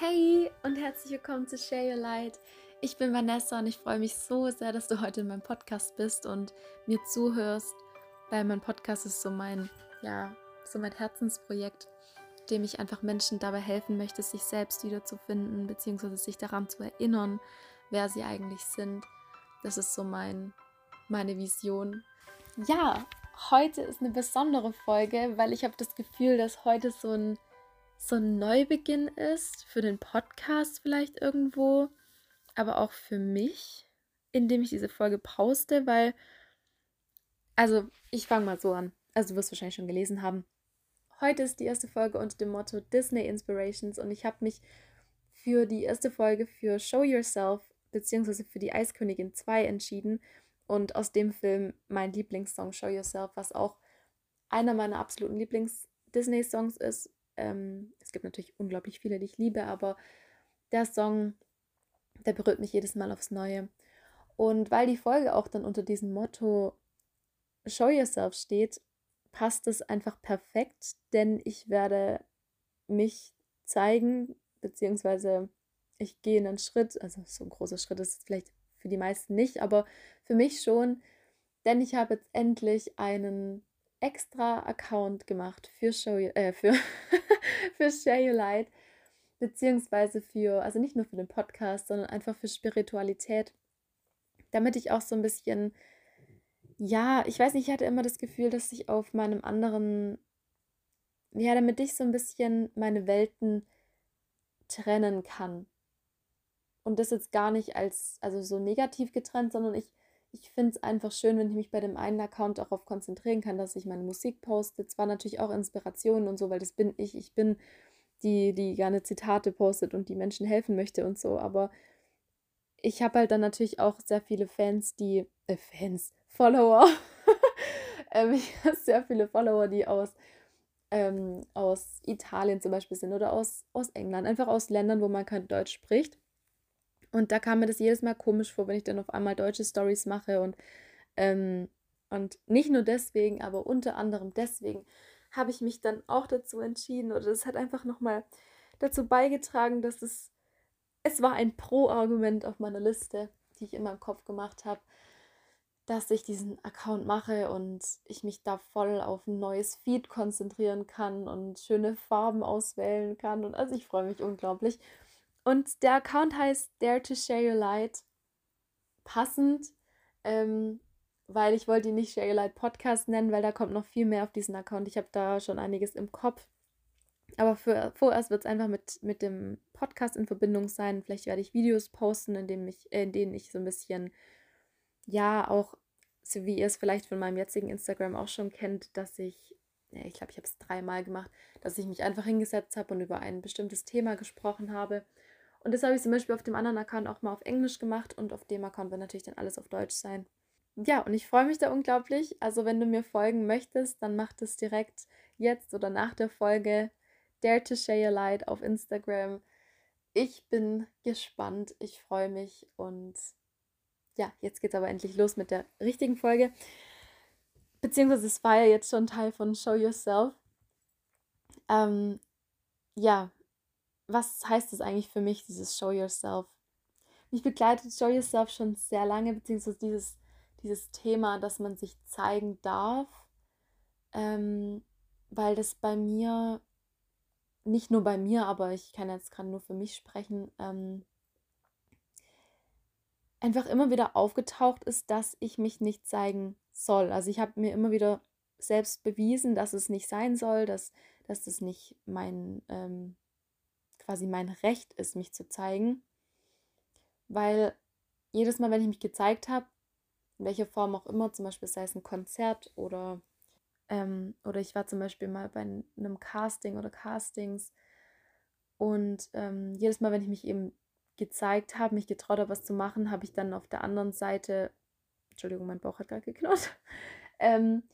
Hey und herzlich willkommen zu Share Your Light. Ich bin Vanessa und ich freue mich so sehr, dass du heute in meinem Podcast bist und mir zuhörst, weil mein Podcast ist so mein, ja, so mein Herzensprojekt, dem ich einfach Menschen dabei helfen möchte, sich selbst wiederzufinden, beziehungsweise sich daran zu erinnern, wer sie eigentlich sind. Das ist so mein, meine Vision. Ja, heute ist eine besondere Folge, weil ich habe das Gefühl, dass heute so ein so ein Neubeginn ist, für den Podcast vielleicht irgendwo, aber auch für mich, indem ich diese Folge poste, weil, also ich fange mal so an, also du wirst wahrscheinlich schon gelesen haben. Heute ist die erste Folge unter dem Motto Disney Inspirations und ich habe mich für die erste Folge für Show Yourself beziehungsweise für die Eiskönigin 2 entschieden und aus dem Film mein Lieblingssong Show Yourself, was auch einer meiner absoluten Lieblings-Disney-Songs ist, ähm, es gibt natürlich unglaublich viele, die ich liebe, aber der Song, der berührt mich jedes Mal aufs Neue. Und weil die Folge auch dann unter diesem Motto Show Yourself steht, passt es einfach perfekt, denn ich werde mich zeigen, beziehungsweise ich gehe einen Schritt, also so ein großer Schritt ist es vielleicht für die meisten nicht, aber für mich schon, denn ich habe jetzt endlich einen extra Account gemacht für Show äh, für, für Share Your Light, beziehungsweise für, also nicht nur für den Podcast, sondern einfach für Spiritualität, damit ich auch so ein bisschen, ja, ich weiß nicht, ich hatte immer das Gefühl, dass ich auf meinem anderen, ja, damit ich so ein bisschen meine Welten trennen kann. Und das jetzt gar nicht als, also so negativ getrennt, sondern ich ich finde es einfach schön, wenn ich mich bei dem einen Account darauf konzentrieren kann, dass ich meine Musik poste. Zwar natürlich auch Inspirationen und so, weil das bin ich. Ich bin die, die gerne Zitate postet und die Menschen helfen möchte und so. Aber ich habe halt dann natürlich auch sehr viele Fans, die, äh, Fans, Follower. ähm, ich habe sehr viele Follower, die aus, ähm, aus Italien zum Beispiel sind oder aus, aus England, einfach aus Ländern, wo man kein Deutsch spricht. Und da kam mir das jedes Mal komisch vor, wenn ich dann auf einmal deutsche Stories mache und, ähm, und nicht nur deswegen, aber unter anderem deswegen habe ich mich dann auch dazu entschieden oder es hat einfach nochmal dazu beigetragen, dass es, es war ein Pro-Argument auf meiner Liste, die ich immer im Kopf gemacht habe, dass ich diesen Account mache und ich mich da voll auf ein neues Feed konzentrieren kann und schöne Farben auswählen kann. Und also ich freue mich unglaublich. Und der Account heißt Dare to Share Your Light. Passend, ähm, weil ich wollte ihn nicht Share Your Light Podcast nennen, weil da kommt noch viel mehr auf diesen Account. Ich habe da schon einiges im Kopf. Aber für, vorerst wird es einfach mit, mit dem Podcast in Verbindung sein. Vielleicht werde ich Videos posten, in, dem ich, äh, in denen ich so ein bisschen, ja, auch, so wie ihr es vielleicht von meinem jetzigen Instagram auch schon kennt, dass ich, ich glaube, ich habe es dreimal gemacht, dass ich mich einfach hingesetzt habe und über ein bestimmtes Thema gesprochen habe und das habe ich zum Beispiel auf dem anderen Account auch mal auf Englisch gemacht und auf dem Account wird natürlich dann alles auf Deutsch sein. Ja, und ich freue mich da unglaublich. Also wenn du mir folgen möchtest, dann mach das direkt jetzt oder nach der Folge. Dare to Share Your Light auf Instagram. Ich bin gespannt, ich freue mich und ja, jetzt geht es aber endlich los mit der richtigen Folge. Beziehungsweise es war ja jetzt schon Teil von Show Yourself. Ähm, ja, was heißt das eigentlich für mich, dieses Show Yourself? Mich begleitet Show Yourself schon sehr lange, beziehungsweise dieses, dieses Thema, dass man sich zeigen darf, ähm, weil das bei mir, nicht nur bei mir, aber ich kann jetzt gerade nur für mich sprechen, ähm, einfach immer wieder aufgetaucht ist, dass ich mich nicht zeigen soll. Also ich habe mir immer wieder selbst bewiesen, dass es nicht sein soll, dass, dass das nicht mein, ähm, quasi mein Recht ist, mich zu zeigen. Weil jedes Mal, wenn ich mich gezeigt habe, in welcher Form auch immer, zum Beispiel sei es ein Konzert oder, ähm, oder ich war zum Beispiel mal bei einem Casting oder Castings und ähm, jedes Mal, wenn ich mich eben gezeigt habe, mich getraut habe, was zu machen, habe ich dann auf der anderen Seite, Entschuldigung, mein Bauch hat gerade geknurrt, ähm,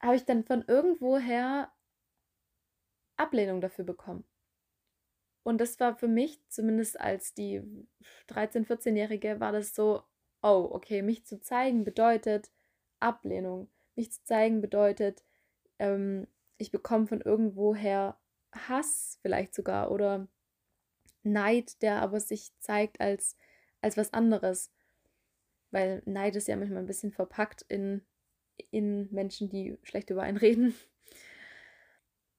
habe ich dann von irgendwoher Ablehnung dafür bekommen. Und das war für mich, zumindest als die 13-, 14-Jährige, war das so, oh, okay, mich zu zeigen bedeutet Ablehnung. Mich zu zeigen bedeutet, ähm, ich bekomme von irgendwoher Hass vielleicht sogar oder Neid, der aber sich zeigt als, als was anderes. Weil Neid ist ja manchmal ein bisschen verpackt in, in Menschen, die schlecht über einen reden.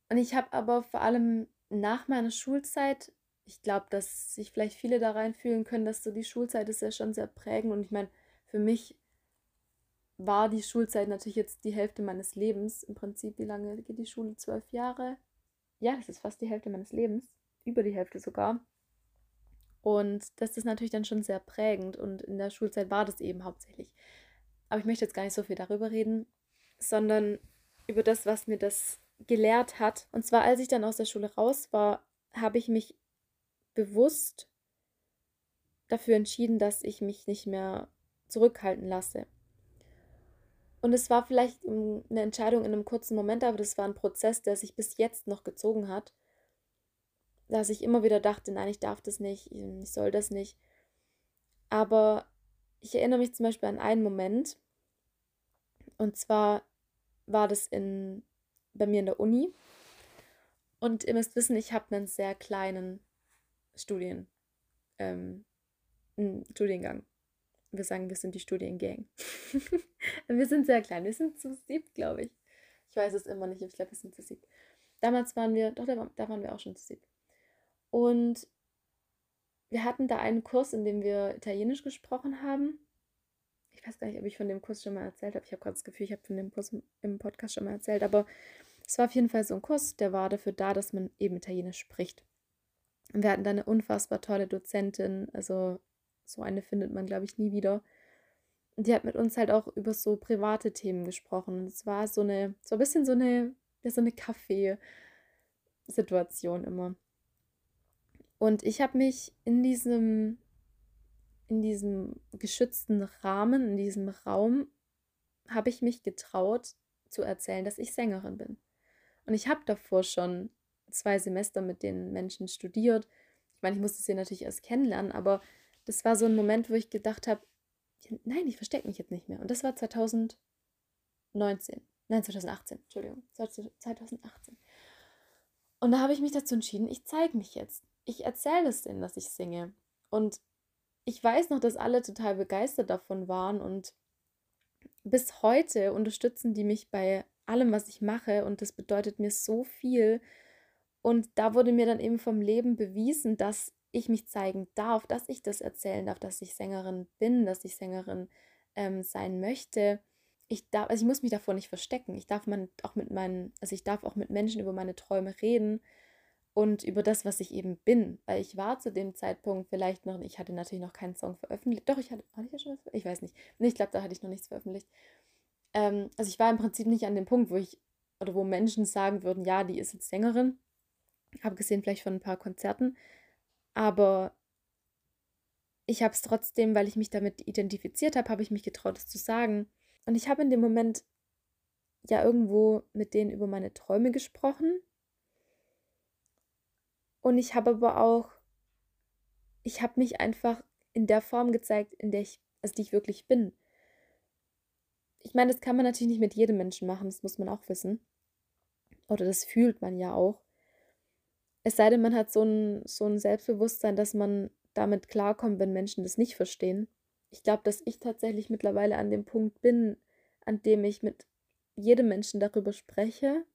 Und ich habe aber vor allem nach meiner Schulzeit, ich glaube, dass sich vielleicht viele da reinfühlen können, dass so die Schulzeit ist ja schon sehr prägend. Und ich meine, für mich war die Schulzeit natürlich jetzt die Hälfte meines Lebens. Im Prinzip, wie lange geht die Schule? Zwölf Jahre? Ja, das ist fast die Hälfte meines Lebens. Über die Hälfte sogar. Und das ist natürlich dann schon sehr prägend. Und in der Schulzeit war das eben hauptsächlich. Aber ich möchte jetzt gar nicht so viel darüber reden, sondern über das, was mir das gelehrt hat. Und zwar, als ich dann aus der Schule raus war, habe ich mich bewusst dafür entschieden, dass ich mich nicht mehr zurückhalten lasse. Und es war vielleicht eine Entscheidung in einem kurzen Moment, aber das war ein Prozess, der sich bis jetzt noch gezogen hat dass ich immer wieder dachte, nein, ich darf das nicht, ich soll das nicht. Aber ich erinnere mich zum Beispiel an einen Moment, und zwar war das in, bei mir in der Uni. Und ihr müsst wissen, ich habe einen sehr kleinen Studien, ähm, Studiengang. Wir sagen, wir sind die Studiengang. wir sind sehr klein. Wir sind zu siebt, glaube ich. Ich weiß es immer nicht, ich glaube, wir sind zu siebt. Damals waren wir, doch, da, waren wir auch schon zu siebt. Und wir hatten da einen Kurs, in dem wir Italienisch gesprochen haben. Ich weiß gar nicht, ob ich von dem Kurs schon mal erzählt habe. Ich habe gerade das Gefühl, ich habe von dem Kurs im Podcast schon mal erzählt. Aber es war auf jeden Fall so ein Kurs, der war dafür da, dass man eben Italienisch spricht. Und wir hatten da eine unfassbar tolle Dozentin. Also so eine findet man, glaube ich, nie wieder. Und die hat mit uns halt auch über so private Themen gesprochen. Und es war so eine, so ein bisschen so eine, ja, so eine Kaffee-Situation immer. Und ich habe mich in diesem, in diesem geschützten Rahmen, in diesem Raum, habe ich mich getraut zu erzählen, dass ich Sängerin bin. Und ich habe davor schon zwei Semester mit den Menschen studiert. Ich meine, ich musste sie natürlich erst kennenlernen, aber das war so ein Moment, wo ich gedacht habe, nein, ich verstecke mich jetzt nicht mehr. Und das war 2019. Nein, 2018, Entschuldigung. 2018. Und da habe ich mich dazu entschieden, ich zeige mich jetzt ich erzähle es denen, dass ich singe. Und ich weiß noch, dass alle total begeistert davon waren und bis heute unterstützen die mich bei allem, was ich mache und das bedeutet mir so viel. Und da wurde mir dann eben vom Leben bewiesen, dass ich mich zeigen darf, dass ich das erzählen darf, dass ich Sängerin bin, dass ich Sängerin ähm, sein möchte. Ich darf, also ich muss mich davor nicht verstecken. Ich darf man auch mit meinen, also ich darf auch mit Menschen über meine Träume reden und über das, was ich eben bin. Weil ich war zu dem Zeitpunkt vielleicht noch, ich hatte natürlich noch keinen Song veröffentlicht. Doch, ich hatte, hatte ich ja schon was Ich weiß nicht. Ich glaube, da hatte ich noch nichts veröffentlicht. Ähm, also ich war im Prinzip nicht an dem Punkt, wo ich, oder wo Menschen sagen würden, ja, die ist jetzt Sängerin. Abgesehen vielleicht von ein paar Konzerten. Aber ich habe es trotzdem, weil ich mich damit identifiziert habe, habe ich mich getraut, es zu sagen. Und ich habe in dem Moment ja irgendwo mit denen über meine Träume gesprochen und ich habe aber auch, ich habe mich einfach in der Form gezeigt, in der ich, also die ich wirklich bin. Ich meine, das kann man natürlich nicht mit jedem Menschen machen, das muss man auch wissen. Oder das fühlt man ja auch. Es sei denn, man hat so ein, so ein Selbstbewusstsein, dass man damit klarkommt, wenn Menschen das nicht verstehen. Ich glaube, dass ich tatsächlich mittlerweile an dem Punkt bin, an dem ich mit jedem Menschen darüber spreche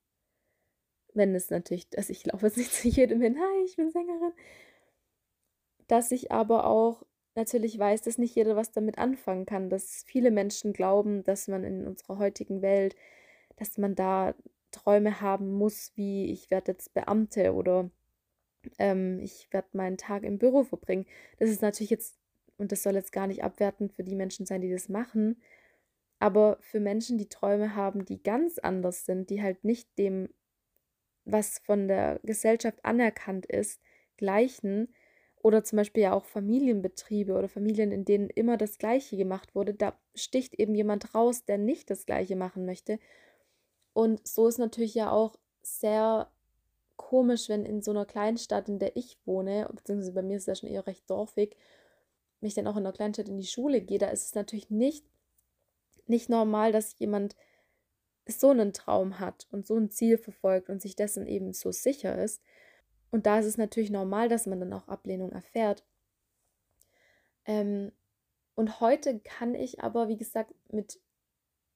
wenn es natürlich, dass ich laufe jetzt nicht zu jedem hin, hi, ich bin Sängerin, dass ich aber auch natürlich weiß, dass nicht jeder was damit anfangen kann, dass viele Menschen glauben, dass man in unserer heutigen Welt, dass man da Träume haben muss, wie ich werde jetzt Beamte oder ähm, ich werde meinen Tag im Büro verbringen. Das ist natürlich jetzt, und das soll jetzt gar nicht abwertend für die Menschen sein, die das machen, aber für Menschen, die Träume haben, die ganz anders sind, die halt nicht dem was von der Gesellschaft anerkannt ist, gleichen oder zum Beispiel ja auch Familienbetriebe oder Familien, in denen immer das Gleiche gemacht wurde, da sticht eben jemand raus, der nicht das Gleiche machen möchte. Und so ist natürlich ja auch sehr komisch, wenn in so einer Kleinstadt, in der ich wohne, beziehungsweise bei mir ist ja schon eher recht dorfig, mich dann auch in einer Kleinstadt in die Schule gehe, da ist es natürlich nicht, nicht normal, dass jemand so einen Traum hat und so ein Ziel verfolgt und sich dessen eben so sicher ist. Und da ist es natürlich normal, dass man dann auch Ablehnung erfährt. Ähm, und heute kann ich aber, wie gesagt, mit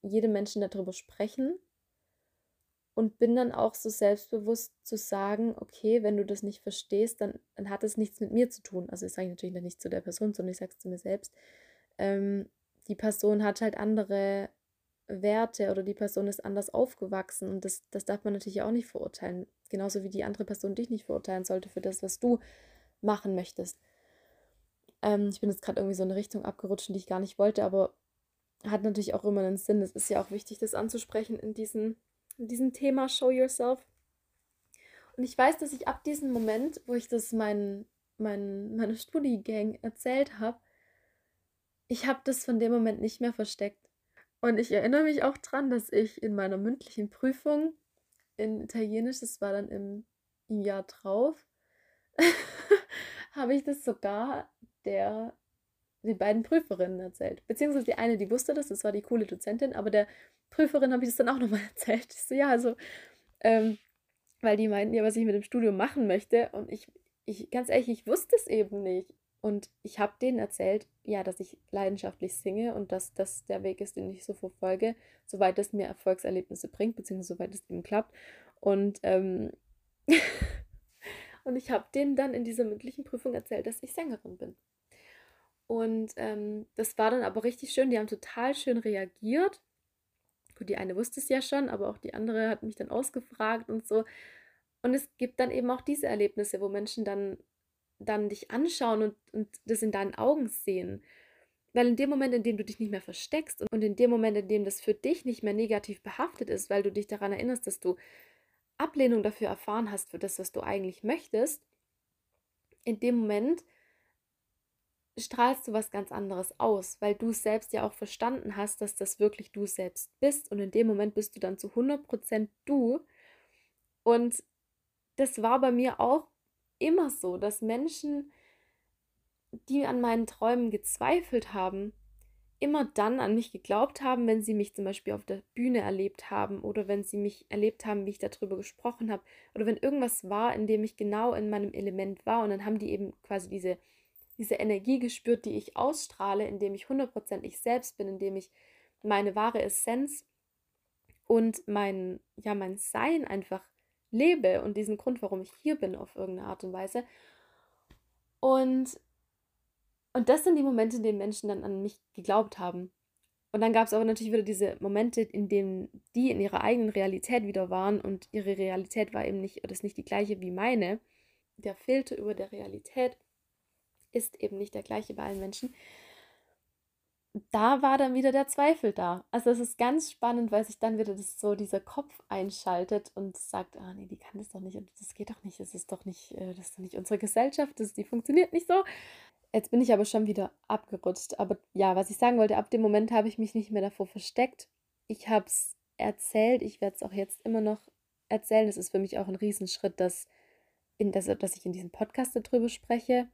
jedem Menschen darüber sprechen und bin dann auch so selbstbewusst zu sagen, okay, wenn du das nicht verstehst, dann, dann hat es nichts mit mir zu tun. Also ich sage natürlich nicht zu der Person, sondern ich sage es zu mir selbst. Ähm, die Person hat halt andere Werte oder die Person ist anders aufgewachsen und das, das darf man natürlich auch nicht verurteilen. Genauso wie die andere Person dich nicht verurteilen sollte für das, was du machen möchtest. Ähm, ich bin jetzt gerade irgendwie so in eine Richtung abgerutscht, die ich gar nicht wollte, aber hat natürlich auch immer einen Sinn. Es ist ja auch wichtig, das anzusprechen in, diesen, in diesem Thema Show Yourself. Und ich weiß, dass ich ab diesem Moment, wo ich das mein, mein, meiner Studi-Gang erzählt habe, ich habe das von dem Moment nicht mehr versteckt. Und ich erinnere mich auch dran, dass ich in meiner mündlichen Prüfung in Italienisch, das war dann im, Jahr drauf, habe ich das sogar der den beiden Prüferinnen erzählt. Beziehungsweise die eine, die wusste das, das war die coole Dozentin, aber der Prüferin habe ich das dann auch nochmal erzählt. Ich so, ja, also, ähm, weil die meinten ja, was ich mit dem Studium machen möchte. Und ich, ich, ganz ehrlich, ich wusste es eben nicht. Und ich habe denen erzählt, ja, dass ich leidenschaftlich singe und dass das der Weg ist, den ich so verfolge, soweit es mir Erfolgserlebnisse bringt, beziehungsweise soweit es eben klappt. Und, ähm, und ich habe denen dann in dieser mündlichen Prüfung erzählt, dass ich Sängerin bin. Und ähm, das war dann aber richtig schön. Die haben total schön reagiert. Gut, die eine wusste es ja schon, aber auch die andere hat mich dann ausgefragt und so. Und es gibt dann eben auch diese Erlebnisse, wo Menschen dann, dann dich anschauen und, und das in deinen Augen sehen. Weil in dem Moment, in dem du dich nicht mehr versteckst und in dem Moment, in dem das für dich nicht mehr negativ behaftet ist, weil du dich daran erinnerst, dass du Ablehnung dafür erfahren hast, für das, was du eigentlich möchtest, in dem Moment strahlst du was ganz anderes aus, weil du selbst ja auch verstanden hast, dass das wirklich du selbst bist und in dem Moment bist du dann zu 100% du. Und das war bei mir auch immer so, dass Menschen, die an meinen Träumen gezweifelt haben, immer dann an mich geglaubt haben, wenn sie mich zum Beispiel auf der Bühne erlebt haben oder wenn sie mich erlebt haben, wie ich darüber gesprochen habe oder wenn irgendwas war, in dem ich genau in meinem Element war und dann haben die eben quasi diese diese Energie gespürt, die ich ausstrahle, indem ich 100% ich selbst bin, indem ich meine wahre Essenz und mein, ja, mein Sein einfach lebe und diesen Grund, warum ich hier bin, auf irgendeine Art und Weise. Und, und das sind die Momente, in denen Menschen dann an mich geglaubt haben. Und dann gab es aber natürlich wieder diese Momente, in denen die in ihrer eigenen Realität wieder waren und ihre Realität war eben nicht, oder ist nicht die gleiche wie meine. Der Filter über der Realität ist eben nicht der gleiche bei allen Menschen. Da war dann wieder der Zweifel da. Also es ist ganz spannend, weil sich dann wieder das so dieser Kopf einschaltet und sagt, ah nee, die kann das doch nicht und das geht doch nicht, das ist doch nicht, äh, das ist doch nicht unsere Gesellschaft, das, die funktioniert nicht so. Jetzt bin ich aber schon wieder abgerutscht. Aber ja, was ich sagen wollte, ab dem Moment habe ich mich nicht mehr davor versteckt. Ich habe es erzählt, ich werde es auch jetzt immer noch erzählen. Es ist für mich auch ein Riesenschritt, dass, in, dass, dass ich in diesem Podcast darüber spreche.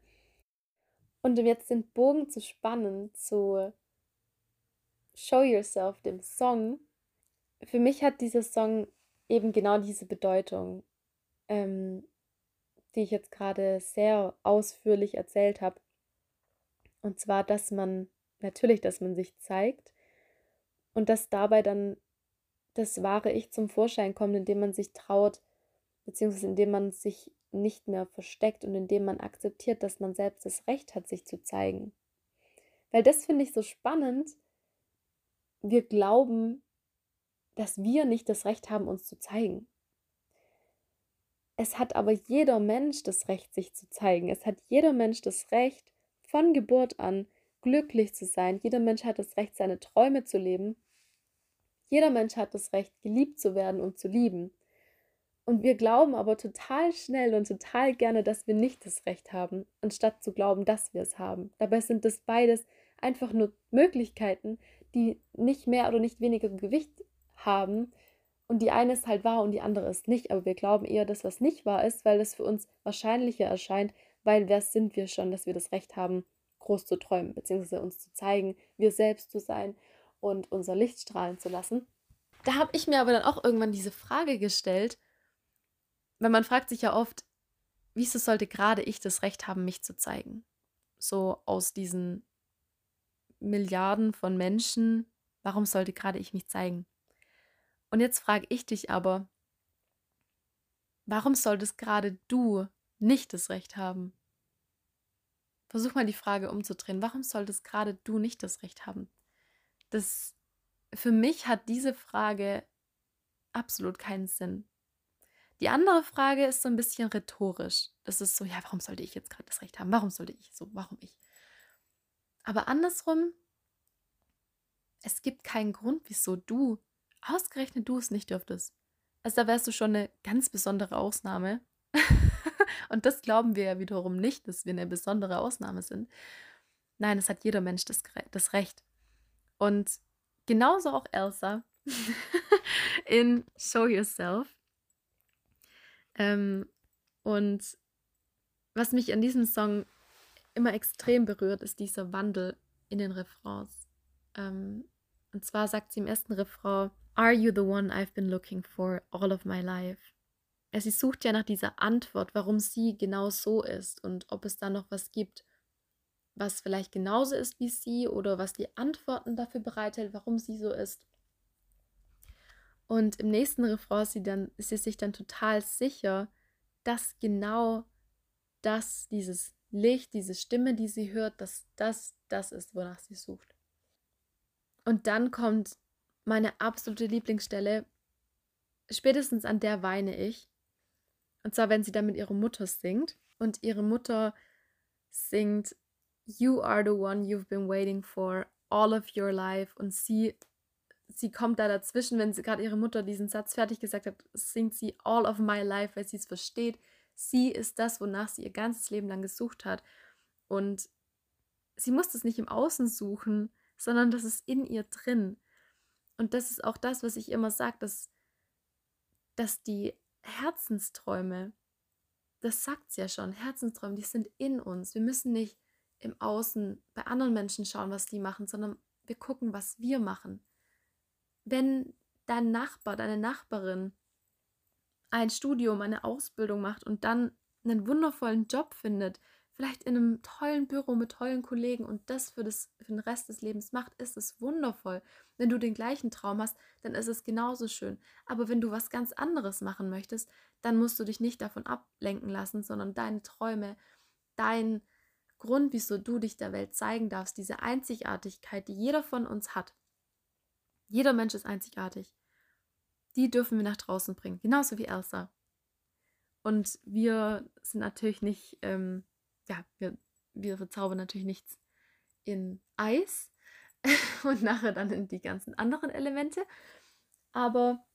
Und um jetzt den Bogen zu spannen zu Show Yourself, dem Song, für mich hat dieser Song eben genau diese Bedeutung, ähm, die ich jetzt gerade sehr ausführlich erzählt habe. Und zwar, dass man natürlich, dass man sich zeigt und dass dabei dann das wahre Ich zum Vorschein kommt, indem man sich traut, beziehungsweise indem man sich nicht mehr versteckt und indem man akzeptiert, dass man selbst das Recht hat, sich zu zeigen. Weil das finde ich so spannend. Wir glauben, dass wir nicht das Recht haben, uns zu zeigen. Es hat aber jeder Mensch das Recht, sich zu zeigen. Es hat jeder Mensch das Recht, von Geburt an glücklich zu sein. Jeder Mensch hat das Recht, seine Träume zu leben. Jeder Mensch hat das Recht, geliebt zu werden und zu lieben. Und wir glauben aber total schnell und total gerne, dass wir nicht das Recht haben, anstatt zu glauben, dass wir es haben. Dabei sind das beides einfach nur Möglichkeiten, die nicht mehr oder nicht weniger Gewicht haben. Und die eine ist halt wahr und die andere ist nicht. Aber wir glauben eher, dass was nicht wahr ist, weil es für uns wahrscheinlicher erscheint, weil wer sind wir schon, dass wir das Recht haben, groß zu träumen, beziehungsweise uns zu zeigen, wir selbst zu sein und unser Licht strahlen zu lassen. Da habe ich mir aber dann auch irgendwann diese Frage gestellt, weil man fragt sich ja oft, wieso sollte gerade ich das Recht haben, mich zu zeigen? So aus diesen Milliarden von Menschen, warum sollte gerade ich mich zeigen? Und jetzt frage ich dich aber, warum solltest gerade du nicht das Recht haben? Versuch mal die Frage umzudrehen. Warum solltest gerade du nicht das Recht haben? Das für mich hat diese Frage absolut keinen Sinn. Die andere Frage ist so ein bisschen rhetorisch. Das ist so, ja, warum sollte ich jetzt gerade das Recht haben? Warum sollte ich so? Warum ich? Aber andersrum, es gibt keinen Grund, wieso du, ausgerechnet du es nicht dürftest. Also da wärst du schon eine ganz besondere Ausnahme. Und das glauben wir ja wiederum nicht, dass wir eine besondere Ausnahme sind. Nein, es hat jeder Mensch das, das Recht. Und genauso auch Elsa in Show Yourself. Ähm, und was mich an diesem Song immer extrem berührt, ist dieser Wandel in den Refrains. Ähm, und zwar sagt sie im ersten Refrain, Are you the one I've been looking for all of my life? sie sucht ja nach dieser Antwort, warum sie genau so ist und ob es da noch was gibt, was vielleicht genauso ist wie sie oder was die Antworten dafür bereithält, warum sie so ist. Und im nächsten Refrain ist sie, dann, ist sie sich dann total sicher, dass genau das, dieses Licht, diese Stimme, die sie hört, dass das das ist, wonach sie sucht. Und dann kommt meine absolute Lieblingsstelle. Spätestens an der weine ich. Und zwar, wenn sie dann mit ihrer Mutter singt und ihre Mutter singt You are the one you've been waiting for all of your life und sie sie kommt da dazwischen, wenn sie gerade ihre Mutter diesen Satz fertig gesagt hat, singt sie all of my life, weil sie es versteht. Sie ist das, wonach sie ihr ganzes Leben lang gesucht hat und sie muss es nicht im Außen suchen, sondern das ist in ihr drin. Und das ist auch das, was ich immer sage, dass, dass die Herzensträume, das sagt es ja schon, Herzensträume, die sind in uns. Wir müssen nicht im Außen bei anderen Menschen schauen, was die machen, sondern wir gucken, was wir machen. Wenn dein Nachbar, deine Nachbarin ein Studium, eine Ausbildung macht und dann einen wundervollen Job findet, vielleicht in einem tollen Büro mit tollen Kollegen und das für, das für den Rest des Lebens macht, ist es wundervoll. Wenn du den gleichen Traum hast, dann ist es genauso schön. Aber wenn du was ganz anderes machen möchtest, dann musst du dich nicht davon ablenken lassen, sondern deine Träume, dein Grund, wieso du dich der Welt zeigen darfst, diese Einzigartigkeit, die jeder von uns hat. Jeder Mensch ist einzigartig. Die dürfen wir nach draußen bringen, genauso wie Elsa. Und wir sind natürlich nicht ähm, ja, wir, wir verzaubern natürlich nichts in Eis und nachher dann in die ganzen anderen Elemente. Aber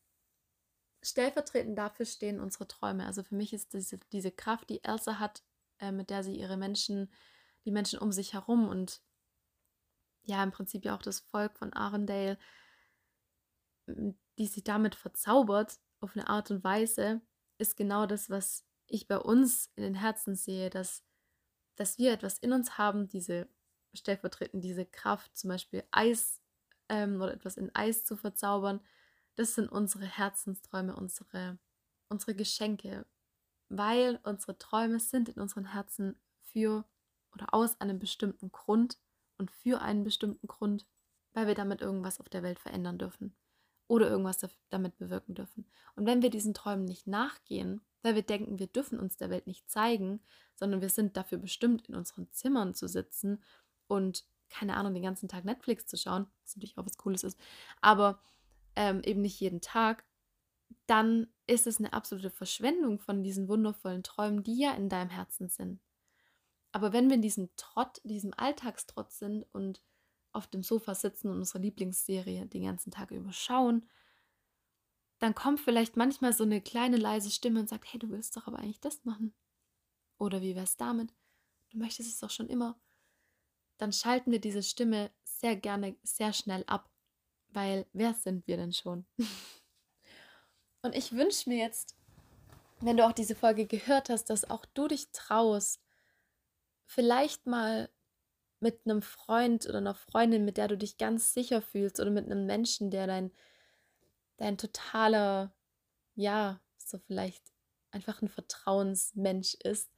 stellvertretend dafür stehen unsere Träume. Also für mich ist diese, diese Kraft, die Elsa hat, äh, mit der sie ihre Menschen, die Menschen um sich herum und ja, im Prinzip ja auch das Volk von Arendelle, die sie damit verzaubert auf eine Art und Weise, ist genau das, was ich bei uns in den Herzen sehe, dass dass wir etwas in uns haben, diese stellvertretend diese Kraft, zum Beispiel Eis ähm, oder etwas in Eis zu verzaubern, das sind unsere Herzensträume, unsere, unsere Geschenke, weil unsere Träume sind in unseren Herzen für oder aus einem bestimmten Grund und für einen bestimmten Grund, weil wir damit irgendwas auf der Welt verändern dürfen oder irgendwas damit bewirken dürfen. Und wenn wir diesen Träumen nicht nachgehen, weil wir denken, wir dürfen uns der Welt nicht zeigen, sondern wir sind dafür bestimmt, in unseren Zimmern zu sitzen und keine Ahnung, den ganzen Tag Netflix zu schauen, was natürlich auch was Cooles ist, aber ähm, eben nicht jeden Tag, dann ist es eine absolute Verschwendung von diesen wundervollen Träumen, die ja in deinem Herzen sind. Aber wenn wir in diesem Trott, diesem Alltagstrott sind und auf dem Sofa sitzen und unsere Lieblingsserie den ganzen Tag über schauen, dann kommt vielleicht manchmal so eine kleine leise Stimme und sagt, hey, du willst doch aber eigentlich das machen. Oder wie wär's damit? Du möchtest es doch schon immer. Dann schalten wir diese Stimme sehr gerne sehr schnell ab, weil wer sind wir denn schon? und ich wünsche mir jetzt, wenn du auch diese Folge gehört hast, dass auch du dich traust, vielleicht mal mit einem Freund oder einer Freundin, mit der du dich ganz sicher fühlst oder mit einem Menschen, der dein, dein totaler, ja, so vielleicht einfach ein Vertrauensmensch ist,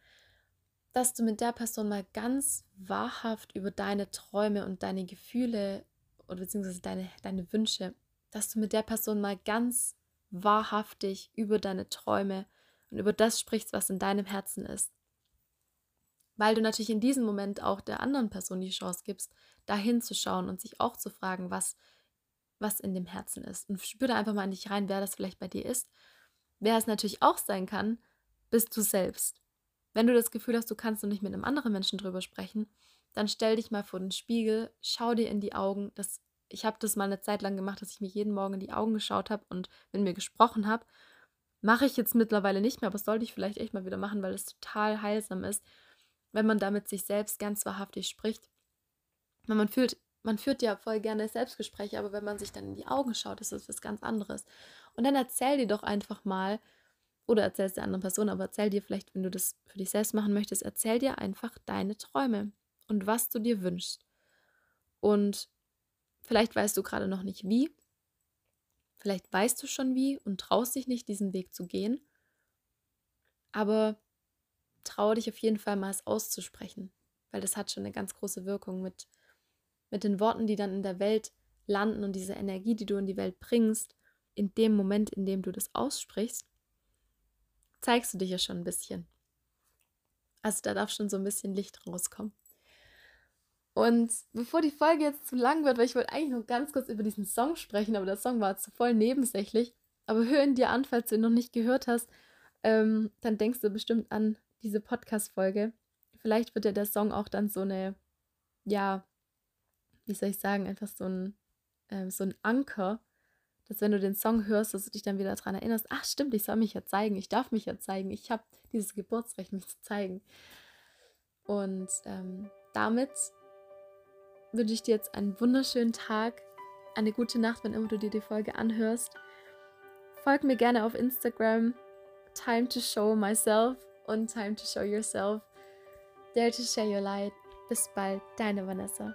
dass du mit der Person mal ganz wahrhaft über deine Träume und deine Gefühle oder beziehungsweise deine, deine Wünsche, dass du mit der Person mal ganz wahrhaftig über deine Träume und über das sprichst, was in deinem Herzen ist. Weil du natürlich in diesem Moment auch der anderen Person die Chance gibst, da hinzuschauen und sich auch zu fragen, was, was in dem Herzen ist. Und spür da einfach mal in dich rein, wer das vielleicht bei dir ist. Wer es natürlich auch sein kann, bist du selbst. Wenn du das Gefühl hast, du kannst noch nicht mit einem anderen Menschen drüber sprechen, dann stell dich mal vor den Spiegel, schau dir in die Augen. Das, ich habe das mal eine Zeit lang gemacht, dass ich mir jeden Morgen in die Augen geschaut habe und mit mir gesprochen habe. Mache ich jetzt mittlerweile nicht mehr, aber sollte ich vielleicht echt mal wieder machen, weil es total heilsam ist, wenn man damit sich selbst ganz wahrhaftig spricht. Weil man fühlt, man führt ja voll gerne Selbstgespräche, aber wenn man sich dann in die Augen schaut, ist das was ganz anderes. Und dann erzähl dir doch einfach mal, oder erzähl es der anderen Person, aber erzähl dir vielleicht, wenn du das für dich selbst machen möchtest, erzähl dir einfach deine Träume und was du dir wünschst. Und vielleicht weißt du gerade noch nicht wie, vielleicht weißt du schon wie und traust dich nicht, diesen Weg zu gehen, aber traue dich auf jeden Fall mal es auszusprechen, weil das hat schon eine ganz große Wirkung mit, mit den Worten, die dann in der Welt landen und diese Energie, die du in die Welt bringst, in dem Moment, in dem du das aussprichst, zeigst du dich ja schon ein bisschen. Also da darf schon so ein bisschen Licht rauskommen. Und bevor die Folge jetzt zu lang wird, weil ich wollte eigentlich nur ganz kurz über diesen Song sprechen, aber der Song war zu voll nebensächlich. Aber hör ihn dir an, falls du ihn noch nicht gehört hast, ähm, dann denkst du bestimmt an diese Podcast-Folge. Vielleicht wird ja der Song auch dann so eine, ja, wie soll ich sagen, einfach so ein, ähm, so ein Anker dass wenn du den Song hörst, dass du dich dann wieder daran erinnerst, ach stimmt, ich soll mich ja zeigen, ich darf mich ja zeigen, ich habe dieses Geburtsrecht, mich zu zeigen. Und ähm, damit wünsche ich dir jetzt einen wunderschönen Tag, eine gute Nacht, wenn immer du dir die Folge anhörst. Folg mir gerne auf Instagram, Time to Show Myself und Time to Show Yourself. Dare to Share Your Light. Bis bald, deine Vanessa.